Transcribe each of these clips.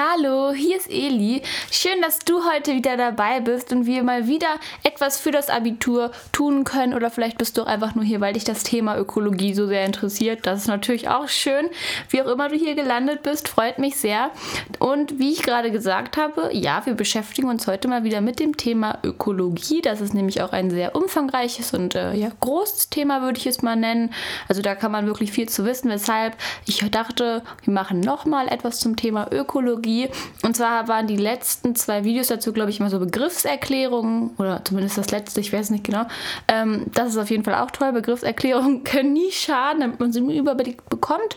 Hallo, hier ist Eli. Schön, dass du heute wieder dabei bist und wir mal wieder etwas für das Abitur tun können. Oder vielleicht bist du auch einfach nur hier, weil dich das Thema Ökologie so sehr interessiert. Das ist natürlich auch schön. Wie auch immer du hier gelandet bist, freut mich sehr. Und wie ich gerade gesagt habe, ja, wir beschäftigen uns heute mal wieder mit dem Thema Ökologie. Das ist nämlich auch ein sehr umfangreiches und äh, ja, großes Thema, würde ich es mal nennen. Also da kann man wirklich viel zu wissen, weshalb ich dachte, wir machen nochmal etwas zum Thema Ökologie. Psychologie. Und zwar waren die letzten zwei Videos dazu, glaube ich, immer so Begriffserklärungen oder zumindest das letzte, ich weiß nicht genau. Ähm, das ist auf jeden Fall auch toll. Begriffserklärungen können nie schaden, damit man sie im Überblick bekommt.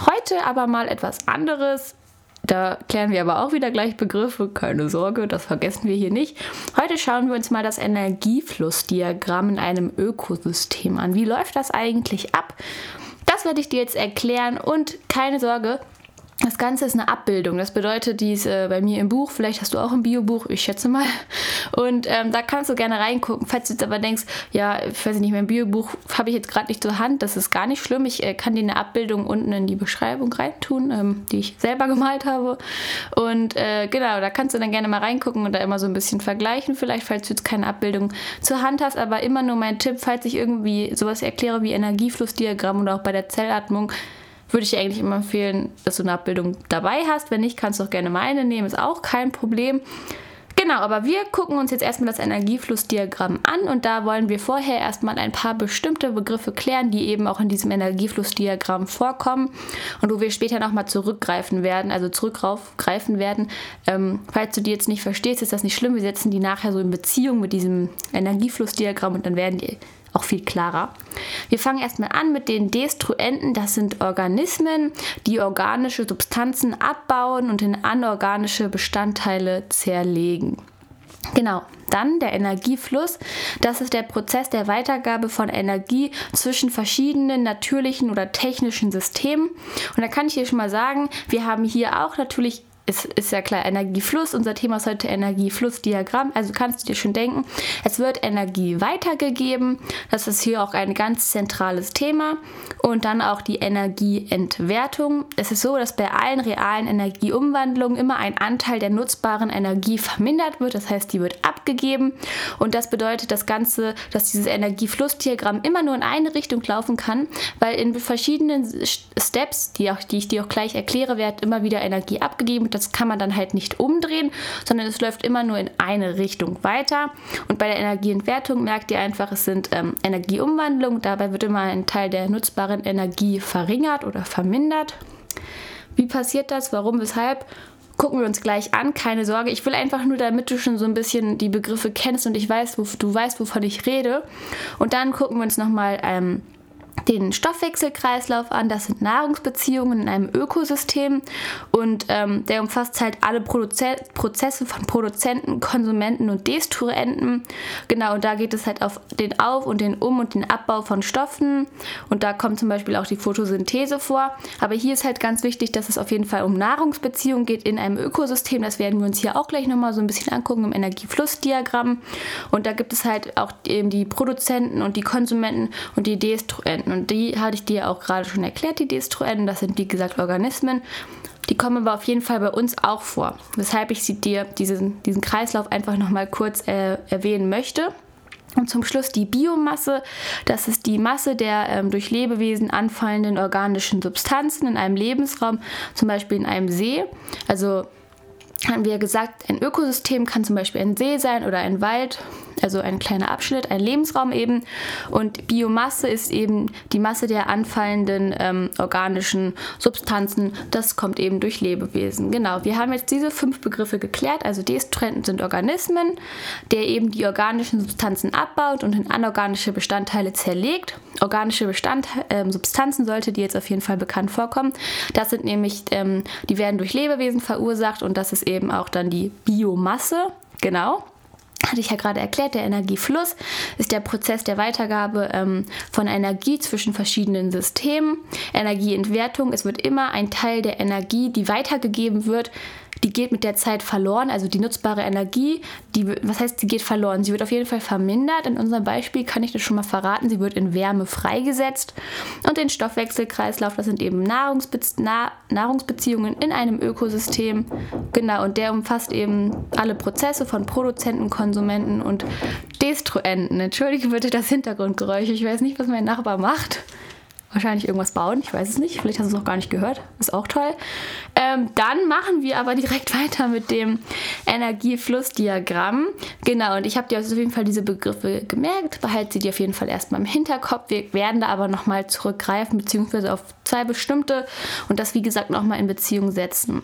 Heute aber mal etwas anderes. Da klären wir aber auch wieder gleich Begriffe, keine Sorge, das vergessen wir hier nicht. Heute schauen wir uns mal das Energieflussdiagramm in einem Ökosystem an. Wie läuft das eigentlich ab? Das werde ich dir jetzt erklären und keine Sorge, das Ganze ist eine Abbildung. Das bedeutet, die ist äh, bei mir im Buch. Vielleicht hast du auch ein Biobuch, ich schätze mal. Und ähm, da kannst du gerne reingucken. Falls du jetzt aber denkst, ja, ich weiß nicht, mein Biobuch habe ich jetzt gerade nicht zur Hand, das ist gar nicht schlimm. Ich äh, kann dir eine Abbildung unten in die Beschreibung reintun, ähm, die ich selber gemalt habe. Und äh, genau, da kannst du dann gerne mal reingucken und da immer so ein bisschen vergleichen. Vielleicht, falls du jetzt keine Abbildung zur Hand hast, aber immer nur mein Tipp, falls ich irgendwie sowas erkläre wie Energieflussdiagramm oder auch bei der Zellatmung würde ich eigentlich immer empfehlen, dass du eine Abbildung dabei hast. Wenn nicht, kannst du auch gerne meine nehmen, ist auch kein Problem. Genau, aber wir gucken uns jetzt erstmal das Energieflussdiagramm an und da wollen wir vorher erstmal ein paar bestimmte Begriffe klären, die eben auch in diesem Energieflussdiagramm vorkommen und wo wir später nochmal zurückgreifen werden, also zurückgreifen werden. Ähm, falls du die jetzt nicht verstehst, ist das nicht schlimm. Wir setzen die nachher so in Beziehung mit diesem Energieflussdiagramm und dann werden die auch viel klarer. Wir fangen erstmal an mit den Destruenten. Das sind Organismen, die organische Substanzen abbauen und in anorganische Bestandteile zerlegen. Genau, dann der Energiefluss. Das ist der Prozess der Weitergabe von Energie zwischen verschiedenen natürlichen oder technischen Systemen. Und da kann ich hier schon mal sagen, wir haben hier auch natürlich ist, ist ja klar, Energiefluss. Unser Thema ist heute Energieflussdiagramm. Also kannst du dir schon denken, es wird Energie weitergegeben. Das ist hier auch ein ganz zentrales Thema. Und dann auch die Energieentwertung. Es ist so, dass bei allen realen Energieumwandlungen immer ein Anteil der nutzbaren Energie vermindert wird. Das heißt, die wird abgegeben. Und das bedeutet das Ganze, dass dieses Energieflussdiagramm immer nur in eine Richtung laufen kann, weil in verschiedenen Steps, die, auch, die ich dir auch gleich erkläre, wird immer wieder Energie abgegeben das kann man dann halt nicht umdrehen, sondern es läuft immer nur in eine Richtung weiter. Und bei der Energieentwertung merkt ihr einfach, es sind ähm, Energieumwandlungen. Dabei wird immer ein Teil der nutzbaren Energie verringert oder vermindert. Wie passiert das? Warum? Weshalb? gucken wir uns gleich an. Keine Sorge, ich will einfach nur, damit du schon so ein bisschen die Begriffe kennst und ich weiß, wo, du weißt, wovon ich rede. Und dann gucken wir uns nochmal ähm, den Stoffwechselkreislauf an. Das sind Nahrungsbeziehungen in einem Ökosystem und ähm, der umfasst halt alle Proze Prozesse von Produzenten, Konsumenten und Destruenten. Genau, und da geht es halt auf den Auf- und den Um- und den Abbau von Stoffen und da kommt zum Beispiel auch die Photosynthese vor. Aber hier ist halt ganz wichtig, dass es auf jeden Fall um Nahrungsbeziehungen geht in einem Ökosystem. Das werden wir uns hier auch gleich nochmal so ein bisschen angucken im Energieflussdiagramm. Und da gibt es halt auch eben die Produzenten und die Konsumenten und die Destruenten. Und die hatte ich dir auch gerade schon erklärt, die Destruenten. Das sind wie gesagt Organismen. Die kommen aber auf jeden Fall bei uns auch vor. Weshalb ich sie dir diesen, diesen Kreislauf einfach nochmal kurz äh, erwähnen möchte. Und zum Schluss die Biomasse. Das ist die Masse der ähm, durch Lebewesen anfallenden organischen Substanzen in einem Lebensraum, zum Beispiel in einem See. Also haben wir gesagt, ein Ökosystem kann zum Beispiel ein See sein oder ein Wald also ein kleiner Abschnitt, ein Lebensraum eben. Und Biomasse ist eben die Masse der anfallenden ähm, organischen Substanzen. Das kommt eben durch Lebewesen. Genau, wir haben jetzt diese fünf Begriffe geklärt. Also Destruenten sind Organismen, der eben die organischen Substanzen abbaut und in anorganische Bestandteile zerlegt. Organische Bestand, äh, Substanzen sollte die jetzt auf jeden Fall bekannt vorkommen. Das sind nämlich, ähm, die werden durch Lebewesen verursacht und das ist eben auch dann die Biomasse. Genau. hatte ich ja gerade erklärt, der Energiefluss ist der Prozess der Weitergabe ähm, von Energie zwischen verschiedenen Systemen. Energieentwertung, es wird immer ein Teil der Energie, die weitergegeben wird, die geht mit der Zeit verloren. Also die nutzbare Energie, die, was heißt, sie geht verloren? Sie wird auf jeden Fall vermindert. In unserem Beispiel kann ich das schon mal verraten. Sie wird in Wärme freigesetzt. Und den Stoffwechselkreislauf, das sind eben Nahrungsbe Na Nahrungsbeziehungen in einem Ökosystem. Genau, und der umfasst eben alle Prozesse von Produzenten, Konsumenten und Destruenten. Entschuldige bitte das Hintergrundgeräusch. Ich weiß nicht, was mein Nachbar macht wahrscheinlich irgendwas bauen. Ich weiß es nicht. Vielleicht hast du es auch gar nicht gehört. Ist auch toll. Ähm, dann machen wir aber direkt weiter mit dem Energieflussdiagramm. Genau, und ich habe dir auf jeden Fall diese Begriffe gemerkt. Behalte sie dir auf jeden Fall erstmal im Hinterkopf. Wir werden da aber nochmal zurückgreifen, beziehungsweise auf zwei bestimmte und das, wie gesagt, nochmal in Beziehung setzen.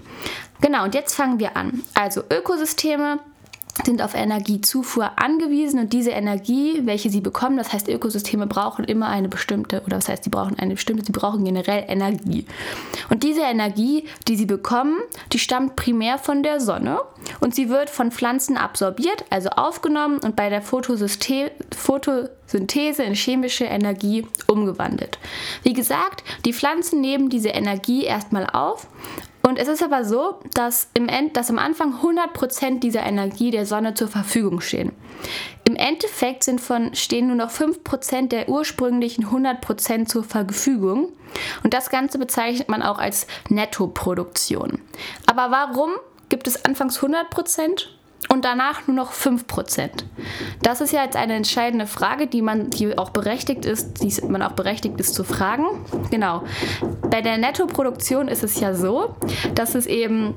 Genau, und jetzt fangen wir an. Also Ökosysteme sind auf Energiezufuhr angewiesen und diese Energie, welche sie bekommen, das heißt Ökosysteme brauchen immer eine bestimmte, oder das heißt, sie brauchen eine bestimmte, sie brauchen generell Energie. Und diese Energie, die sie bekommen, die stammt primär von der Sonne und sie wird von Pflanzen absorbiert, also aufgenommen und bei der Photosynthese in chemische Energie umgewandelt. Wie gesagt, die Pflanzen nehmen diese Energie erstmal auf und es ist aber so, dass, im End, dass am Anfang 100% dieser Energie der Sonne zur Verfügung stehen. Im Endeffekt sind von, stehen nur noch 5% der ursprünglichen 100% zur Verfügung. Und das Ganze bezeichnet man auch als Nettoproduktion. Aber warum gibt es anfangs 100%? Und danach nur noch 5%. Das ist ja jetzt eine entscheidende Frage, die man die auch berechtigt ist, die man auch berechtigt ist zu fragen. Genau. Bei der Nettoproduktion ist es ja so, dass es eben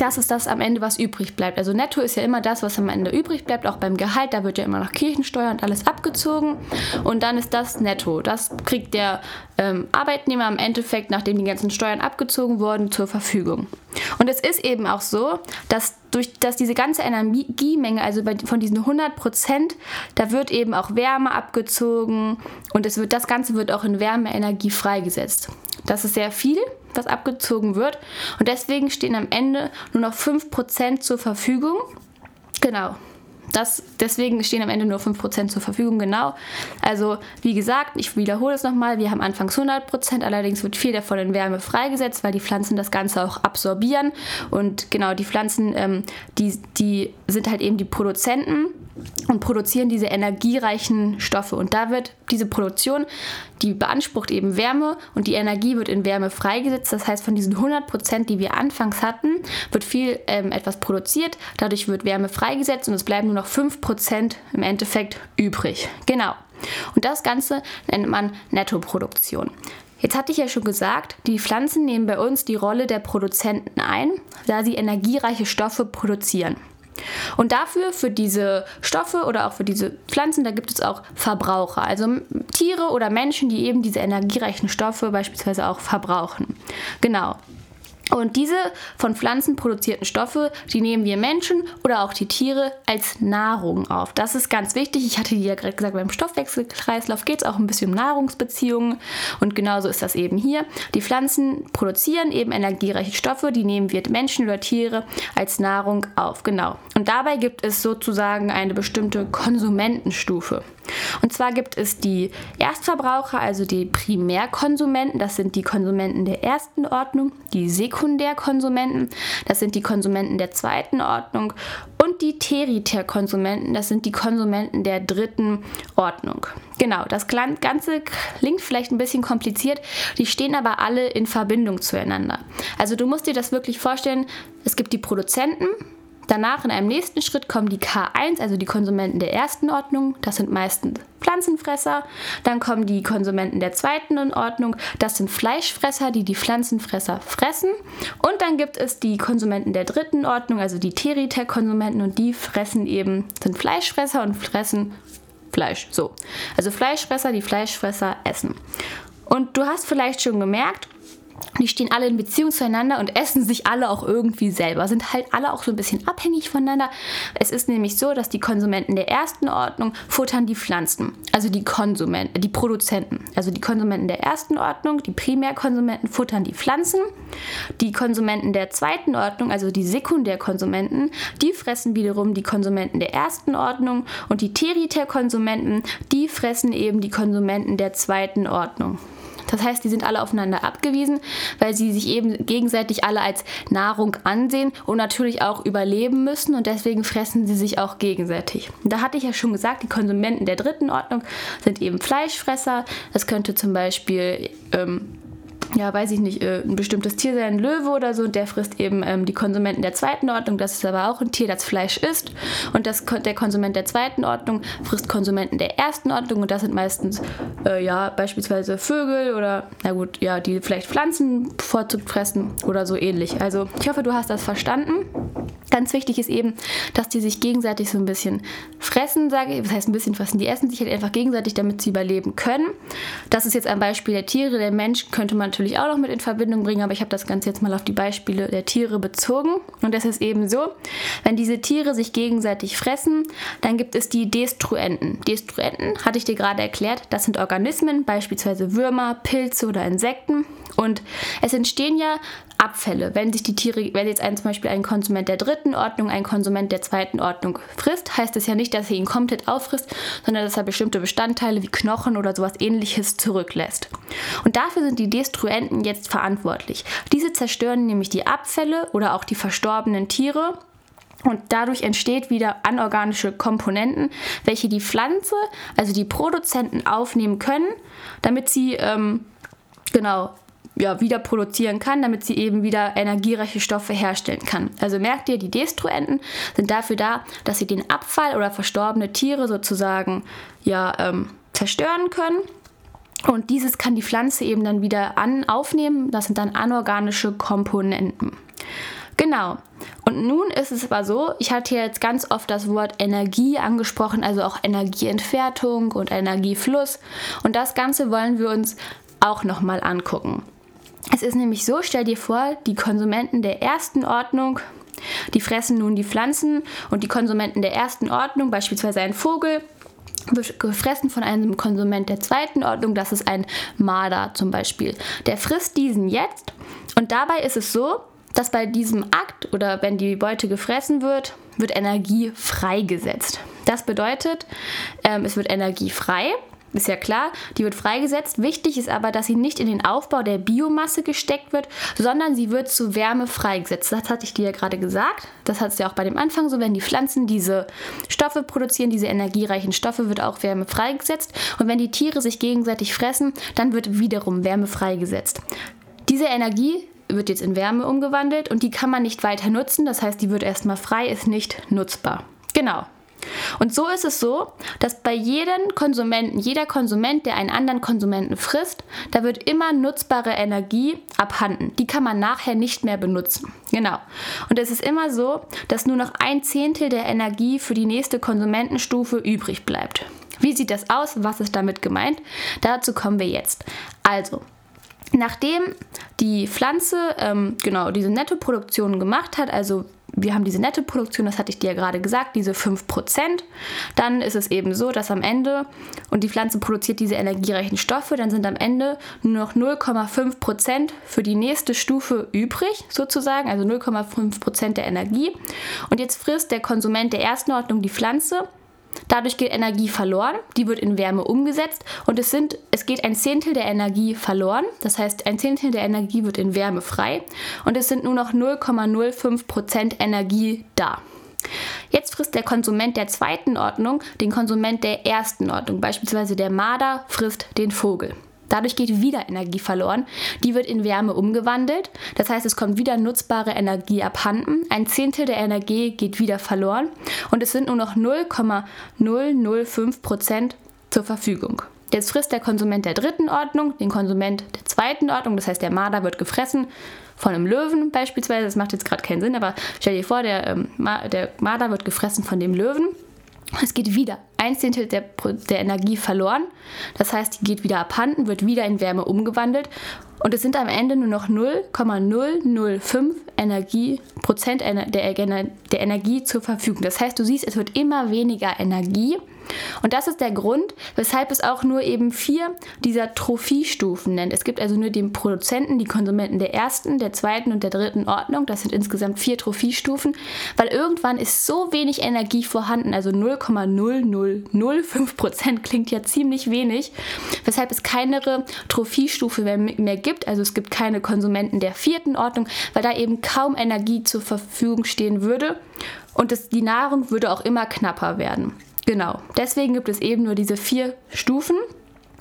das ist das am Ende, was übrig bleibt. Also netto ist ja immer das, was am Ende übrig bleibt, auch beim Gehalt. Da wird ja immer noch Kirchensteuer und alles abgezogen. Und dann ist das netto. Das kriegt der ähm, Arbeitnehmer im Endeffekt, nachdem die ganzen Steuern abgezogen wurden, zur Verfügung. Und es ist eben auch so, dass durch dass diese ganze Energiemenge, also bei, von diesen 100 Prozent, da wird eben auch Wärme abgezogen und es wird, das Ganze wird auch in Wärmeenergie freigesetzt. Das ist sehr viel, was abgezogen wird und deswegen stehen am Ende nur noch 5 Prozent zur Verfügung. Genau, das, deswegen stehen am Ende nur 5% zur Verfügung, genau. Also, wie gesagt, ich wiederhole es nochmal, wir haben anfangs 100%, allerdings wird viel davon in Wärme freigesetzt, weil die Pflanzen das Ganze auch absorbieren. Und genau, die Pflanzen, ähm, die, die sind halt eben die Produzenten und produzieren diese energiereichen Stoffe. Und da wird diese Produktion, die beansprucht eben Wärme und die Energie wird in Wärme freigesetzt. Das heißt, von diesen 100 Prozent, die wir anfangs hatten, wird viel ähm, etwas produziert. Dadurch wird Wärme freigesetzt und es bleiben nur noch 5 Prozent im Endeffekt übrig. Genau. Und das Ganze nennt man Nettoproduktion. Jetzt hatte ich ja schon gesagt, die Pflanzen nehmen bei uns die Rolle der Produzenten ein, da sie energiereiche Stoffe produzieren. Und dafür, für diese Stoffe oder auch für diese Pflanzen, da gibt es auch Verbraucher, also Tiere oder Menschen, die eben diese energiereichen Stoffe beispielsweise auch verbrauchen. Genau. Und diese von Pflanzen produzierten Stoffe, die nehmen wir Menschen oder auch die Tiere als Nahrung auf. Das ist ganz wichtig. Ich hatte ja gerade gesagt, beim Stoffwechselkreislauf geht es auch ein bisschen um Nahrungsbeziehungen. Und genauso ist das eben hier. Die Pflanzen produzieren eben energiereiche Stoffe, die nehmen wir Menschen oder Tiere als Nahrung auf. Genau. Und dabei gibt es sozusagen eine bestimmte Konsumentenstufe. Und zwar gibt es die Erstverbraucher, also die Primärkonsumenten, das sind die Konsumenten der ersten Ordnung, die Sekundärkonsumenten, das sind die Konsumenten der zweiten Ordnung. Und die Teriterkonsumenten, das sind die Konsumenten der dritten Ordnung. Genau, das Ganze klingt vielleicht ein bisschen kompliziert, die stehen aber alle in Verbindung zueinander. Also du musst dir das wirklich vorstellen, es gibt die Produzenten, Danach in einem nächsten Schritt kommen die K1, also die Konsumenten der ersten Ordnung. Das sind meistens Pflanzenfresser. Dann kommen die Konsumenten der zweiten Ordnung. Das sind Fleischfresser, die die Pflanzenfresser fressen. Und dann gibt es die Konsumenten der dritten Ordnung, also die Teriter-Konsumenten. Und die fressen eben, sind Fleischfresser und fressen Fleisch. So. Also Fleischfresser, die Fleischfresser essen. Und du hast vielleicht schon gemerkt, die stehen alle in Beziehung zueinander und essen sich alle auch irgendwie selber, sind halt alle auch so ein bisschen abhängig voneinander. Es ist nämlich so, dass die Konsumenten der ersten Ordnung futtern die Pflanzen, also die Konsumenten, die Produzenten. Also die Konsumenten der ersten Ordnung, die Primärkonsumenten futtern die Pflanzen. Die Konsumenten der zweiten Ordnung, also die Sekundärkonsumenten, die fressen wiederum die Konsumenten der ersten Ordnung und die Teriterkonsumenten, die fressen eben die Konsumenten der zweiten Ordnung. Das heißt, die sind alle aufeinander abgewiesen, weil sie sich eben gegenseitig alle als Nahrung ansehen und natürlich auch überleben müssen und deswegen fressen sie sich auch gegenseitig. Da hatte ich ja schon gesagt, die Konsumenten der dritten Ordnung sind eben Fleischfresser. Das könnte zum Beispiel ähm, ja, weiß ich nicht, äh, ein bestimmtes Tier sein, ein Löwe oder so, der frisst eben ähm, die Konsumenten der zweiten Ordnung. Das ist aber auch ein Tier, das Fleisch isst. Und das, der Konsument der zweiten Ordnung frisst Konsumenten der ersten Ordnung. Und das sind meistens, äh, ja, beispielsweise Vögel oder, na gut, ja, die vielleicht Pflanzen bevorzugt fressen oder so ähnlich. Also, ich hoffe, du hast das verstanden. Ganz wichtig ist eben, dass die sich gegenseitig so ein bisschen fressen, sage ich. Was heißt ein bisschen fressen? Die essen sich halt einfach gegenseitig, damit sie überleben können. Das ist jetzt ein Beispiel der Tiere. Der Mensch könnte man natürlich auch noch mit in Verbindung bringen, aber ich habe das Ganze jetzt mal auf die Beispiele der Tiere bezogen. Und das ist eben so, wenn diese Tiere sich gegenseitig fressen, dann gibt es die Destruenten. Destruenten, hatte ich dir gerade erklärt, das sind Organismen, beispielsweise Würmer, Pilze oder Insekten. Und es entstehen ja Abfälle. Wenn sich die Tiere, wenn jetzt ein, zum Beispiel ein Konsument der dritten Ordnung ein Konsument der zweiten Ordnung frisst, heißt es ja nicht, dass er ihn komplett auffrisst, sondern dass er bestimmte Bestandteile wie Knochen oder sowas ähnliches zurücklässt. Und dafür sind die Destruenten jetzt verantwortlich. Diese zerstören nämlich die Abfälle oder auch die verstorbenen Tiere und dadurch entsteht wieder anorganische Komponenten, welche die Pflanze, also die Produzenten aufnehmen können, damit sie ähm, genau ja, wieder produzieren kann, damit sie eben wieder energiereiche Stoffe herstellen kann. Also merkt ihr, die Destruenten sind dafür da, dass sie den Abfall oder verstorbene Tiere sozusagen ja, ähm, zerstören können. Und dieses kann die Pflanze eben dann wieder an, aufnehmen. Das sind dann anorganische Komponenten. Genau. Und nun ist es aber so, ich hatte jetzt ganz oft das Wort Energie angesprochen, also auch Energieentwertung und Energiefluss. Und das Ganze wollen wir uns auch nochmal angucken. Es ist nämlich so, stell dir vor, die Konsumenten der ersten Ordnung, die fressen nun die Pflanzen und die Konsumenten der ersten Ordnung, beispielsweise ein Vogel, wird gefressen von einem Konsument der zweiten Ordnung, das ist ein Marder zum Beispiel. Der frisst diesen jetzt und dabei ist es so, dass bei diesem Akt oder wenn die Beute gefressen wird, wird Energie freigesetzt. Das bedeutet, ähm, es wird Energie frei ist ja klar, die wird freigesetzt. Wichtig ist aber, dass sie nicht in den Aufbau der Biomasse gesteckt wird, sondern sie wird zu Wärme freigesetzt. Das hatte ich dir ja gerade gesagt. Das hat es ja auch bei dem Anfang so, wenn die Pflanzen diese Stoffe produzieren, diese energiereichen Stoffe, wird auch Wärme freigesetzt. Und wenn die Tiere sich gegenseitig fressen, dann wird wiederum Wärme freigesetzt. Diese Energie wird jetzt in Wärme umgewandelt und die kann man nicht weiter nutzen. Das heißt, die wird erstmal frei, ist nicht nutzbar. Genau, und so ist es so, dass bei jedem Konsumenten, jeder Konsument, der einen anderen Konsumenten frisst, da wird immer nutzbare Energie abhanden. Die kann man nachher nicht mehr benutzen. Genau. Und es ist immer so, dass nur noch ein Zehntel der Energie für die nächste Konsumentenstufe übrig bleibt. Wie sieht das aus? Was ist damit gemeint? Dazu kommen wir jetzt. Also, Nachdem die Pflanze ähm, genau diese Nettoproduktion gemacht hat, also wir haben diese Nettoproduktion, das hatte ich dir ja gerade gesagt, diese 5%. Dann ist es eben so, dass am Ende, und die Pflanze produziert diese energiereichen Stoffe, dann sind am Ende nur noch 0,5% für die nächste Stufe übrig, sozusagen, also 0,5% der Energie. Und jetzt frisst der Konsument der ersten Ordnung die Pflanze Dadurch geht Energie verloren, die wird in Wärme umgesetzt und es, sind, es geht ein Zehntel der Energie verloren. Das heißt, ein Zehntel der Energie wird in Wärme frei und es sind nur noch 0,05% Energie da. Jetzt frisst der Konsument der zweiten Ordnung den Konsument der ersten Ordnung. Beispielsweise der Marder frisst den Vogel. Dadurch geht wieder Energie verloren. Die wird in Wärme umgewandelt. Das heißt, es kommt wieder nutzbare Energie abhanden. Ein Zehntel der Energie geht wieder verloren. Und es sind nur noch 0,005 Prozent zur Verfügung. Jetzt frisst der Konsument der dritten Ordnung den Konsument der zweiten Ordnung. Das heißt, der Marder wird gefressen von einem Löwen beispielsweise. Das macht jetzt gerade keinen Sinn, aber stell dir vor, der, ähm, der Marder wird gefressen von dem Löwen. Es geht wieder ein Zehntel der, der Energie verloren. Das heißt, die geht wieder abhanden, wird wieder in Wärme umgewandelt. Und es sind am Ende nur noch 0,005 Energie, Prozent der, der Energie zur Verfügung. Das heißt, du siehst, es wird immer weniger Energie und das ist der Grund, weshalb es auch nur eben vier dieser Trophiestufen nennt. Es gibt also nur den Produzenten, die Konsumenten der ersten, der zweiten und der dritten Ordnung. Das sind insgesamt vier Trophiestufen, weil irgendwann ist so wenig Energie vorhanden, also 0,0005 Prozent klingt ja ziemlich wenig, weshalb es keine Trophiestufe mehr, mehr gibt. Also es gibt keine Konsumenten der vierten Ordnung, weil da eben kaum Energie zur Verfügung stehen würde und das, die Nahrung würde auch immer knapper werden. Genau, deswegen gibt es eben nur diese vier Stufen.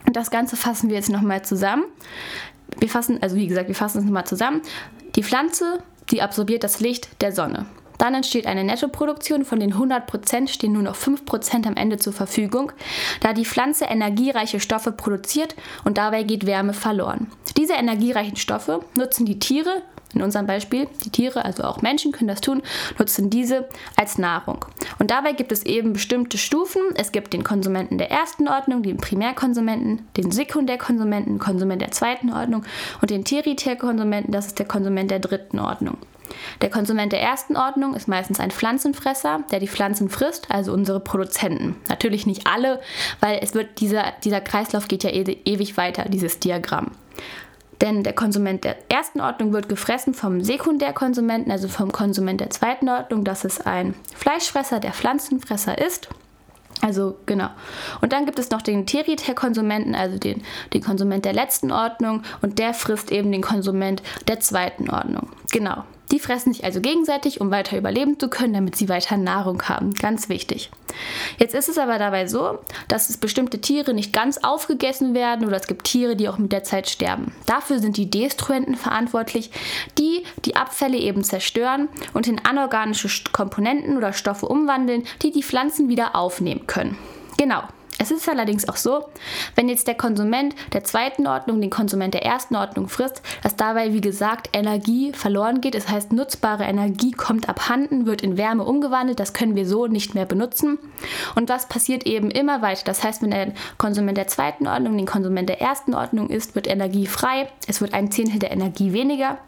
Und das Ganze fassen wir jetzt nochmal zusammen. Wir fassen, also wie gesagt, wir fassen es nochmal zusammen. Die Pflanze, die absorbiert das Licht der Sonne. Dann entsteht eine Nettoproduktion, von den 100% stehen nur noch 5% am Ende zur Verfügung, da die Pflanze energiereiche Stoffe produziert und dabei geht Wärme verloren. Diese energiereichen Stoffe nutzen die Tiere in unserem Beispiel, die Tiere, also auch Menschen können das tun, nutzen diese als Nahrung. Und dabei gibt es eben bestimmte Stufen. Es gibt den Konsumenten der ersten Ordnung, den Primärkonsumenten, den Sekundärkonsumenten, Konsument der zweiten Ordnung und den Tertiärkonsumenten, das ist der Konsument der dritten Ordnung. Der Konsument der ersten Ordnung ist meistens ein Pflanzenfresser, der die Pflanzen frisst, also unsere Produzenten. Natürlich nicht alle, weil es wird dieser, dieser Kreislauf geht ja e ewig weiter, dieses Diagramm. Denn der Konsument der ersten Ordnung wird gefressen vom Sekundärkonsumenten, also vom Konsument der zweiten Ordnung. Das ist ein Fleischfresser, der Pflanzenfresser ist. Also genau. Und dann gibt es noch den Tertiärkonsumenten, also den, den Konsument der letzten Ordnung und der frisst eben den Konsument der zweiten Ordnung. Genau. Die fressen sich also gegenseitig, um weiter überleben zu können, damit sie weiter Nahrung haben. Ganz wichtig. Jetzt ist es aber dabei so, dass es bestimmte Tiere nicht ganz aufgegessen werden oder es gibt Tiere, die auch mit der Zeit sterben. Dafür sind die Destruenten verantwortlich, die die Abfälle eben zerstören und in anorganische Komponenten oder Stoffe umwandeln, die die Pflanzen wieder aufnehmen können. Genau, es ist allerdings auch so, wenn jetzt der Konsument der zweiten Ordnung den Konsument der ersten Ordnung frisst, dass dabei, wie gesagt, Energie verloren geht. Das heißt, nutzbare Energie kommt abhanden, wird in Wärme umgewandelt. Das können wir so nicht mehr benutzen. Und was passiert eben immer weiter? Das heißt, wenn der Konsument der zweiten Ordnung den Konsument der ersten Ordnung ist, wird Energie frei. Es wird ein Zehntel der Energie weniger.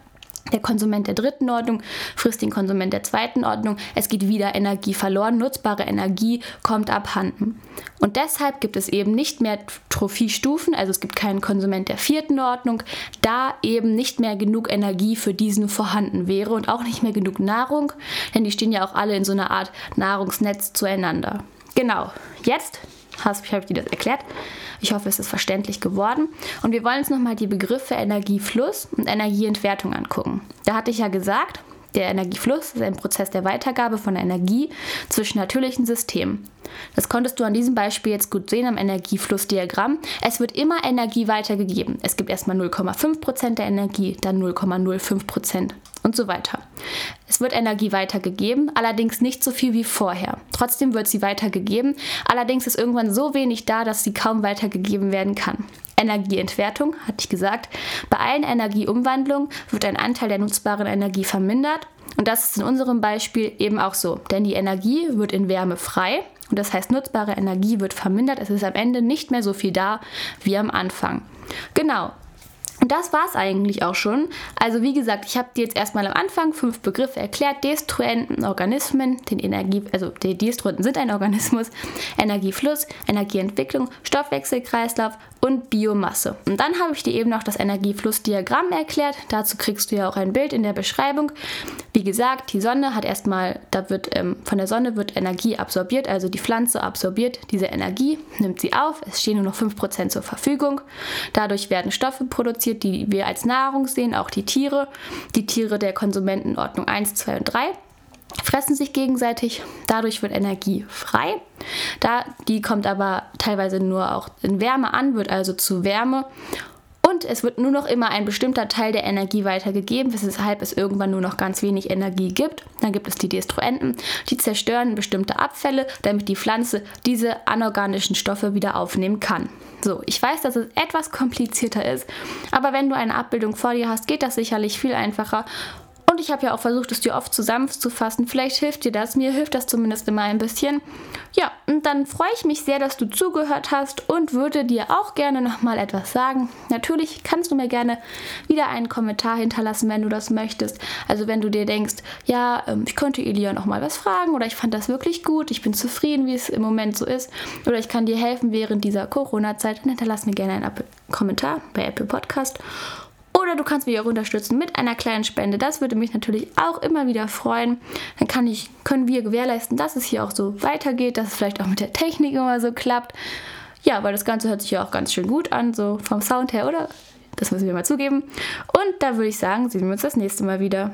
Der Konsument der dritten Ordnung frisst den Konsument der zweiten Ordnung. Es geht wieder Energie verloren. Nutzbare Energie kommt abhanden. Und deshalb gibt es eben nicht mehr Trophiestufen, also es gibt keinen Konsument der vierten Ordnung, da eben nicht mehr genug Energie für diesen vorhanden wäre und auch nicht mehr genug Nahrung, denn die stehen ja auch alle in so einer Art Nahrungsnetz zueinander. Genau, jetzt habe ich dir das erklärt. Ich hoffe, es ist verständlich geworden. Und wir wollen uns nochmal die Begriffe Energiefluss und Energieentwertung angucken. Da hatte ich ja gesagt, der Energiefluss ist ein Prozess der Weitergabe von Energie zwischen natürlichen Systemen. Das konntest du an diesem Beispiel jetzt gut sehen am Energieflussdiagramm. Es wird immer Energie weitergegeben. Es gibt erstmal 0,5% der Energie, dann 0,05% und so weiter. Es wird Energie weitergegeben, allerdings nicht so viel wie vorher. Trotzdem wird sie weitergegeben, allerdings ist irgendwann so wenig da, dass sie kaum weitergegeben werden kann. Energieentwertung, hatte ich gesagt. Bei allen Energieumwandlungen wird ein Anteil der nutzbaren Energie vermindert. Und das ist in unserem Beispiel eben auch so, denn die Energie wird in Wärme frei und das heißt, nutzbare Energie wird vermindert. Es ist am Ende nicht mehr so viel da wie am Anfang. Genau, und das war es eigentlich auch schon. Also wie gesagt, ich habe dir jetzt erstmal am Anfang fünf Begriffe erklärt. Destruenten, Organismen, den Energie, also die Destruenten sind ein Organismus, Energiefluss, Energieentwicklung, Stoffwechselkreislauf und Biomasse. Und dann habe ich dir eben noch das Energieflussdiagramm erklärt. Dazu kriegst du ja auch ein Bild in der Beschreibung. Wie gesagt, die Sonne hat erstmal, da wird ähm, von der Sonne wird Energie absorbiert, also die Pflanze absorbiert diese Energie, nimmt sie auf. Es stehen nur noch 5% zur Verfügung. Dadurch werden Stoffe produziert produziert, die wir als Nahrung sehen, auch die Tiere. Die Tiere der Konsumentenordnung 1, 2 und 3 fressen sich gegenseitig, dadurch wird Energie frei. Da, die kommt aber teilweise nur auch in Wärme an, wird also zu Wärme und es wird nur noch immer ein bestimmter Teil der Energie weitergegeben, weshalb es irgendwann nur noch ganz wenig Energie gibt. Dann gibt es die Destruenten, die zerstören bestimmte Abfälle, damit die Pflanze diese anorganischen Stoffe wieder aufnehmen kann. So, ich weiß, dass es etwas komplizierter ist, aber wenn du eine Abbildung vor dir hast, geht das sicherlich viel einfacher Und ich habe ja auch versucht, es dir oft zusammenzufassen. Vielleicht hilft dir das. Mir hilft das zumindest immer ein bisschen. Ja, und dann freue ich mich sehr, dass du zugehört hast und würde dir auch gerne nochmal etwas sagen. Natürlich kannst du mir gerne wieder einen Kommentar hinterlassen, wenn du das möchtest. Also wenn du dir denkst, ja, ähm, ich könnte Elia nochmal was fragen oder ich fand das wirklich gut, ich bin zufrieden, wie es im Moment so ist oder ich kann dir helfen während dieser Corona-Zeit, dann hinterlass mir gerne einen Kommentar bei Apple Podcast. Oder du kannst mich auch unterstützen mit einer kleinen Spende. Das würde mich natürlich auch immer wieder freuen. Dann kann ich, können wir gewährleisten, dass es hier auch so weitergeht, dass es vielleicht auch mit der Technik immer so klappt. Ja, weil das Ganze hört sich ja auch ganz schön gut an, so vom Sound her, oder? Das müssen wir mal zugeben. Und da würde ich sagen, sehen wir uns das nächste Mal wieder.